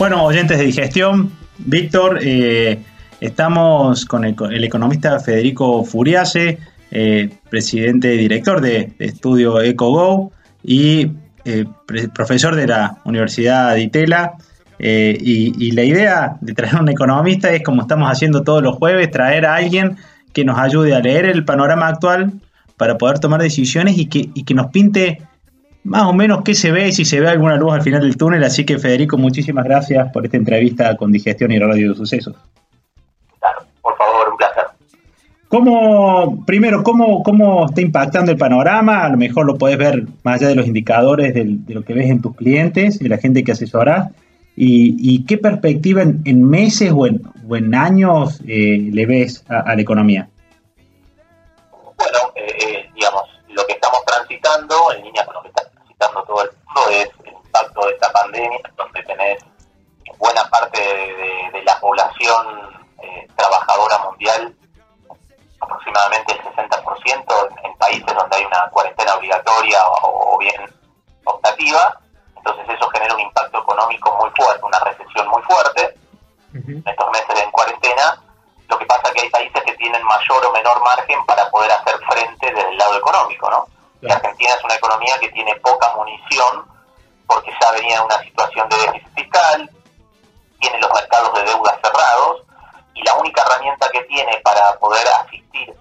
Bueno, oyentes de digestión, Víctor, eh, estamos con el, economista Federico Furiase, eh, presidente y director de, estudio EcoGo y eh, profesor de la Universidad de Itela. Y, y, la idea de traer un economista es, como estamos haciendo todos los jueves, traer a alguien que nos ayude a leer el panorama actual para poder tomar decisiones y que, y que nos pinte más o menos qué se ve, si se ve alguna luz al final del túnel. Así que, Federico, muchísimas gracias por esta entrevista con Digestión y Radio de Sucesos. Claro, por favor, un placer. ¿Cómo, primero, cómo, cómo está impactando el panorama? A lo mejor lo puedes ver más allá de los indicadores de lo que ves en tus clientes y la gente que asesoras. ¿Y, qué perspectiva en, meses o en, o en años eh, le ves a, la economía? De esta pandemia, donde tenés buena parte de, la población eh, trabajadora mundial, aproximadamente el 60% en, países donde hay una cuarentena obligatoria o, bien optativa, entonces eso genera un impacto económico muy fuerte, una recesión muy fuerte. En estos meses en cuarentena, lo que pasa es que hay países que tienen mayor o menor margen para poder hacer frente desde el lado económico, ¿no? La Argentina es una economía que tiene poca munición porque ya venía en una situación de déficit fiscal, tiene los mercados de deuda cerrados y la única herramienta que tiene para poder asistir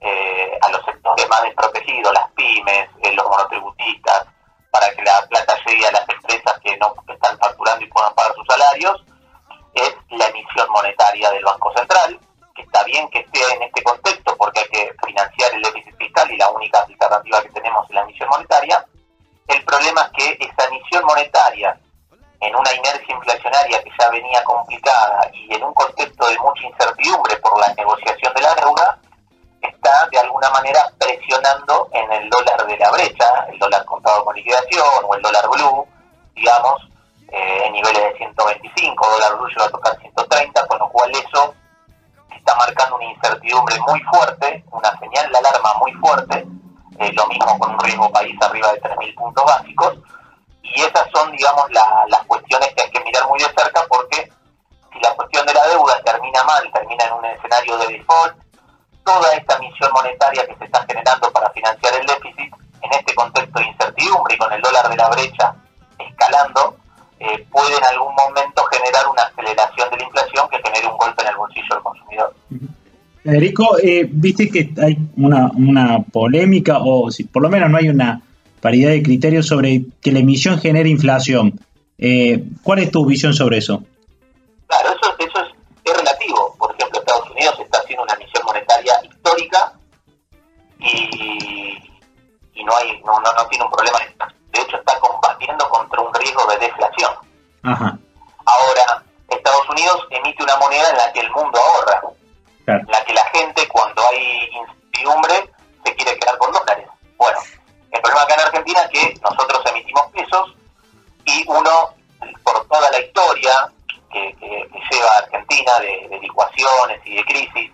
eh, a los sectores más desprotegidos, las pymes, eh, los monotributistas, para que la plata llegue a las empresas que no están facturando y puedan pagar sus salarios, es la emisión monetaria del Banco Central, que está bien que esté en este contexto porque hay que financiar el déficit fiscal y la única alternativa que tenemos es la emisión monetaria. El problema es que esa emisión monetaria, en una inercia inflacionaria que ya venía complicada y en un contexto de mucha incertidumbre por la negociación de la deuda, está de alguna manera presionando en el dólar de la brecha, el dólar contado con liquidación o el dólar blue, digamos, eh, en niveles de 125, dólar blue llega a tocar 130, con lo cual eso está marcando una incertidumbre muy fuerte, una señal de alarma muy fuerte, eh, lo mismo con un riesgo país arriba de 3.000 puntos básicos, y esas son, digamos, las cuestiones que hay que mirar muy de cerca porque si la cuestión de la deuda termina mal, termina en un escenario de default, toda esta emisión monetaria que se está generando para financiar el déficit, en este contexto de incertidumbre y con el dólar de la brecha Federico, eh, viste que hay una, una polémica, o si por lo menos no hay una paridad de criterios sobre que la emisión genere inflación. Eh, ¿Cuál es tu visión sobre eso? Claro, eso, eso es, es, relativo. Por ejemplo, Estados Unidos está haciendo una emisión monetaria histórica y, y no, hay, no, no, no tiene un problema de hecho está combatiendo contra un riesgo de deflación. Ahora, Estados Unidos emite una moneda en la que el mundo ahorra, la que la gente cuando hay incertidumbre se quiere quedar con dólares. Bueno, el problema acá en Argentina es que nosotros emitimos pesos y uno, por toda la historia que, lleva Argentina de, licuaciones y de crisis,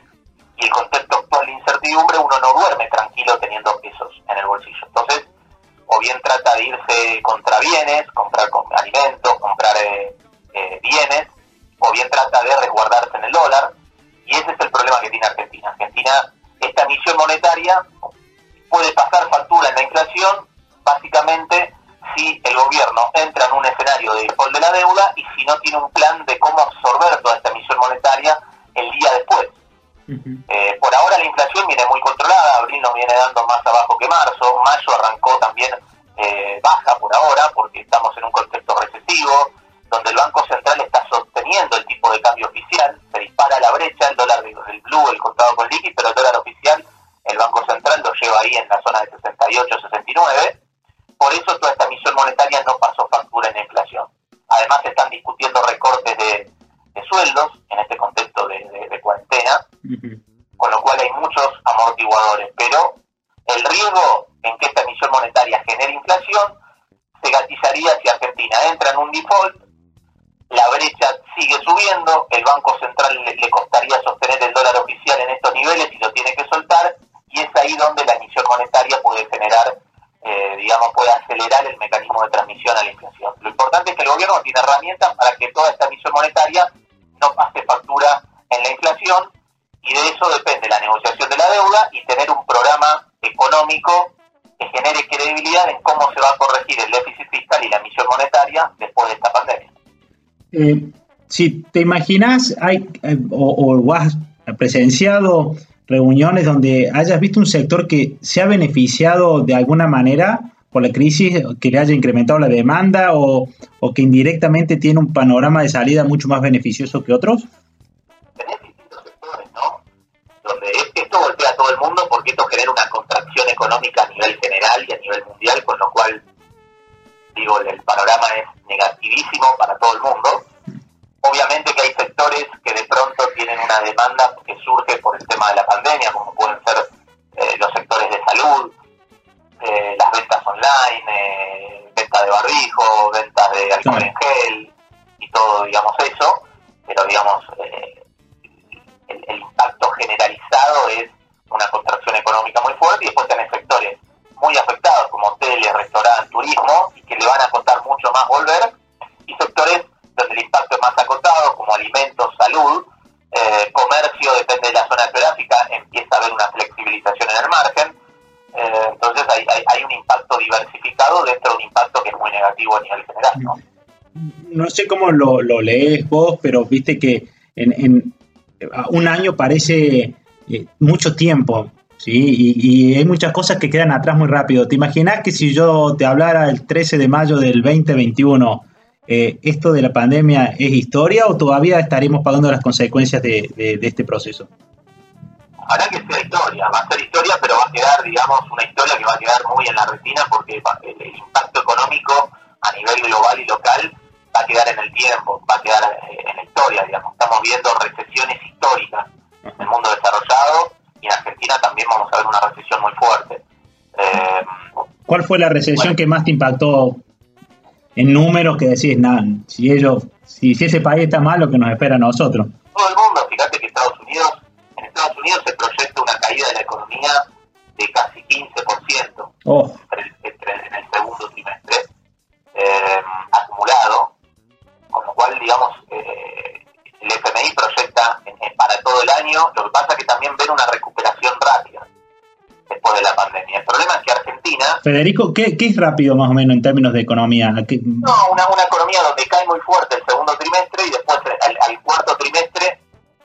y el contexto actual de incertidumbre, uno no duerme tranquilo teniendo pesos en el bolsillo. Entonces, o bien trata de irse contra bienes, comprar alimentos, comprar eh, eh, bienes, o bien trata de resguardarse en el dólar. Y ese es el problema que tiene Argentina. Argentina, esta emisión monetaria puede pasar factura en la inflación, básicamente si el gobierno entra en un escenario de default de la deuda y si no tiene un plan de cómo absorber toda esta emisión monetaria el día después. Eh, por ahora la inflación viene muy controlada, abril nos viene dando más abajo que marzo, mayo arrancó también eh, baja por ahora porque estamos en un contexto recesivo, donde el Banco Central está sosteniendo el tipo con liqui, pero el dólar oficial, el Banco Central lo lleva ahí en la zona de 68, 69, por eso toda esta emisión monetaria no pasó factura en la inflación. Además se están discutiendo recortes de, sueldos en este contexto de cuarentena, con lo cual hay muchos amortiguadores, pero el riesgo en que esta emisión monetaria genere inflación se gatillaría si Argentina entra en un default, la brecha sigue subiendo, el Banco Central le, costaría sostener el dólar oficial en estos niveles y lo tiene que soltar, y es ahí donde la emisión monetaria puede generar eh, digamos, puede acelerar el mecanismo de transmisión a la inflación. Lo importante es que el gobierno tiene herramientas para que toda esta emisión monetaria no pase factura en la inflación y de eso depende la negociación de la deuda y tener un programa económico que genere credibilidad en cómo se va a corregir el déficit fiscal y la emisión monetaria después de esta pandemia. Eh, si te imaginas, hay, eh, o, has presenciado reuniones donde hayas visto un sector que se ha beneficiado de alguna manera por la crisis, que le haya incrementado la demanda o, que indirectamente tiene un panorama de salida mucho más beneficioso que otros? Distintos sectores, ¿no? Donde esto golpea a todo el mundo porque esto genera una contracción económica a nivel general y a nivel mundial, con lo cual, digo, el panorama es negativísimo para todo el mundo una demanda que surge por el tema de la pandemia, como pueden ser eh, los sectores de salud, eh, las ventas online, eh, venta de barbijo, ventas de alcohol en gel y todo, digamos, eso. Pero, digamos, eh, el, el, impacto generalizado es una contracción económica muy fuerte y después tenés sectores muy afectados como hoteles, restaurantes, turismo y que le van a costar mucho más volver y sectores donde el impacto es más acotado, como alimentos, salud, eh, comercio, depende de la zona geográfica, empieza a haber una flexibilización en el margen. Eh, entonces hay, un impacto diversificado dentro de un impacto que es muy negativo a nivel general. No, no sé cómo lo, lo, lees vos, pero viste que en, en un año parece eh, mucho tiempo. ¿sí? Y, y, hay muchas cosas que quedan atrás muy rápido. ¿Te imaginas que si yo te hablara el 13 de mayo del 2021 eh, ¿esto de la pandemia es historia o todavía estaremos pagando las consecuencias de, de, de, este proceso? Hará que sea historia, va a ser historia, pero va a quedar, digamos, una historia que va a quedar muy en la retina porque el, impacto económico a nivel global y local va a quedar en el tiempo, va a quedar eh, en la historia, digamos. Estamos viendo recesiones históricas en el mundo desarrollado y en Argentina también vamos a ver una recesión muy fuerte. Eh, ¿Cuál fue la recesión bueno, que más te impactó en números que decís, nada, si ellos, si, si ese país está mal, lo que nos espera a nosotros. Todo el mundo, fíjate que Estados Unidos, en Estados Unidos se proyecta una caída de la economía de casi 15% oh. entre, en el segundo trimestre eh, acumulado, con lo cual, digamos, eh, el FMI proyecta en, en, para todo el año, lo que pasa es que también ven una recuperación después de la pandemia. El problema es que Argentina... Federico, ¿qué, qué es rápido más o menos en términos de economía? ¿Qué... No, una, una economía donde cae muy fuerte el segundo trimestre y después al, al cuarto trimestre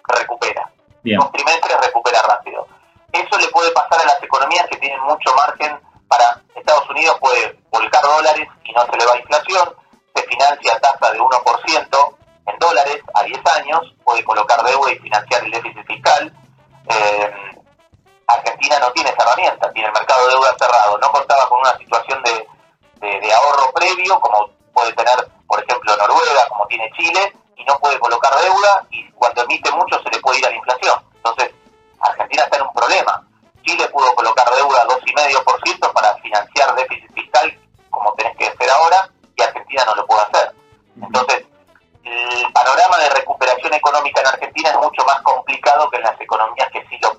recupera. Bien. Dos trimestres recupera rápido. Eso le puede pasar a las economías que tienen mucho margen para... Estados Unidos puede volcar dólares y no se le va a inflación, se financia a tasa de 1% en dólares a 10 años, puede colocar deuda y financiar el déficit fiscal. Eh, Argentina no tiene esa herramienta, tiene el mercado de deuda cerrado, no contaba con una situación de, de, de, ahorro previo como puede tener, por ejemplo, Noruega, como tiene Chile, y no puede colocar deuda y cuando emite mucho se le puede ir a la inflación. Entonces, Argentina está en un problema. Chile pudo colocar deuda 2,5% para financiar déficit fiscal, como tenés que hacer ahora, y Argentina no lo puede hacer. Entonces, el panorama de recuperación económica en Argentina es mucho más complicado que en las economías que sí lo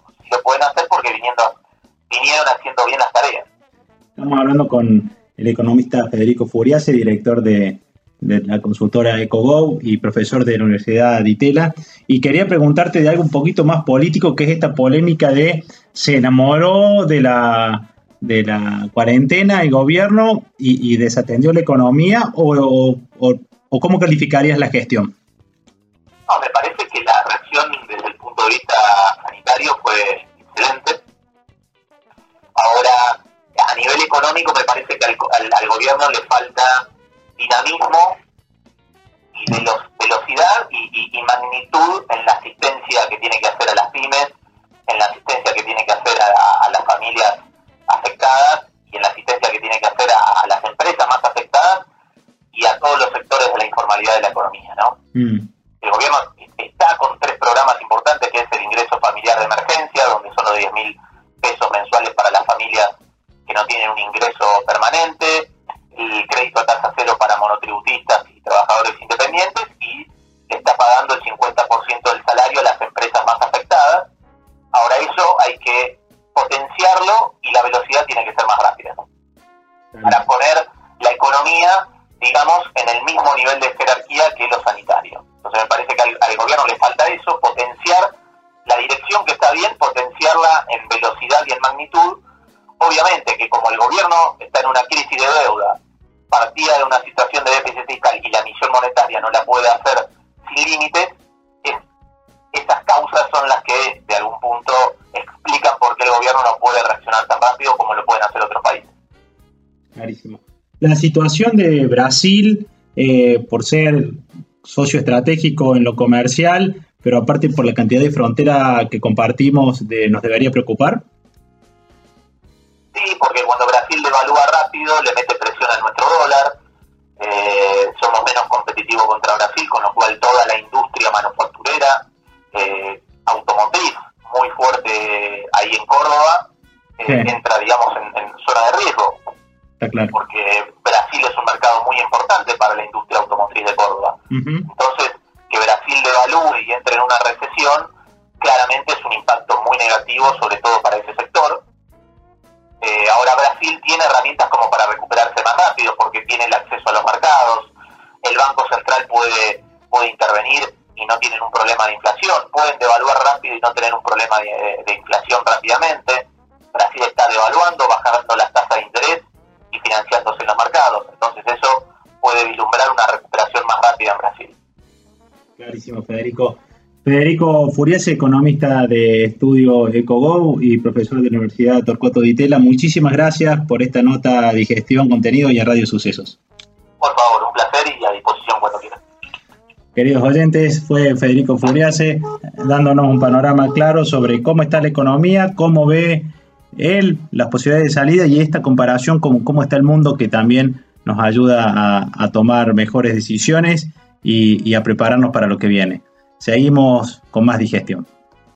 vinieron haciendo bien las tareas. Estamos hablando con el economista Federico Furiase, director de, de la consultora EcoGo y profesor de la Universidad de Itela. Y quería preguntarte de algo un poquito más político, que es esta polémica de se enamoró de la, de la cuarentena el gobierno y, y desatendió la economía o, o, o, o, cómo calificarías la gestión? No, me parece que la reacción desde el punto de vista sanitario fue excelente. Ahora, a nivel económico me parece que al, al, al gobierno le falta dinamismo y veloc velocidad y, y, y, magnitud en la asistencia que tiene que hacer a las pymes, en la asistencia que tiene que hacer a, a las familias afectadas y en la asistencia que tiene que hacer a, a, las empresas más afectadas y a todos los sectores de la informalidad de la economía, ¿no? Mm. El gobierno está con tres programas importantes, que es el ingreso familiar de emergencia, donde son los 10 mil pesos mensuales no tienen un ingreso permanente, y crédito a tasa cero para monotributistas y trabajadores independientes, y está pagando el 50% del salario a las empresas más afectadas. Ahora eso hay que potenciarlo y la velocidad tiene que ser más rápida. Para poner la economía, digamos, en el mismo nivel de jerarquía que lo sanitario. Entonces me parece que al gobierno le falta eso, potenciar la dirección que está bien, potenciarla en velocidad y en magnitud, Obviamente que como el gobierno está en una crisis de deuda, partida de una situación de déficit fiscal y la emisión monetaria no la puede hacer sin límites, esas causas son las que de algún punto explican por qué el gobierno no puede reaccionar tan rápido como lo pueden hacer otros países. Clarísimo. La situación de Brasil, eh, por ser socio estratégico en lo comercial, pero aparte por la cantidad de frontera que compartimos, ¿nos debería preocupar? Sí, porque cuando Brasil devalúa rápido, le mete presión a nuestro dólar, eh, somos menos competitivos contra Brasil, con lo cual toda la industria manufacturera, eh, automotriz, muy fuerte ahí en Córdoba, eh, entra, digamos, en, zona de riesgo. Porque Brasil es un mercado muy importante para la industria automotriz de Córdoba. Entonces, que Brasil devalúe y entre en una recesión, claramente es un impacto muy negativo, sobre todo para ese sector. Eh, ahora Brasil tiene herramientas como para recuperarse más rápido porque tiene el acceso a los mercados, el Banco Central puede, puede intervenir y no tienen un problema de inflación, pueden devaluar rápido y no tener un problema de, inflación rápidamente. Brasil está devaluando, bajando las tasas de interés y financiándose en los mercados. Entonces eso puede vislumbrar una recuperación más rápida en Brasil. Clarísimo, Federico. Federico Furiase, economista de estudio EcoGo y profesor de la Universidad Torcuato Di Tella, muchísimas gracias por esta nota de gestión, contenido y a Radio Sucesos. Por favor, un placer y a disposición cuando quieran. Queridos oyentes, fue Federico Furiase dándonos un panorama claro sobre cómo está la economía, cómo ve él las posibilidades de salida y esta comparación con cómo está el mundo que también nos ayuda a, tomar mejores decisiones y a prepararnos para lo que viene. Seguimos con más digestión.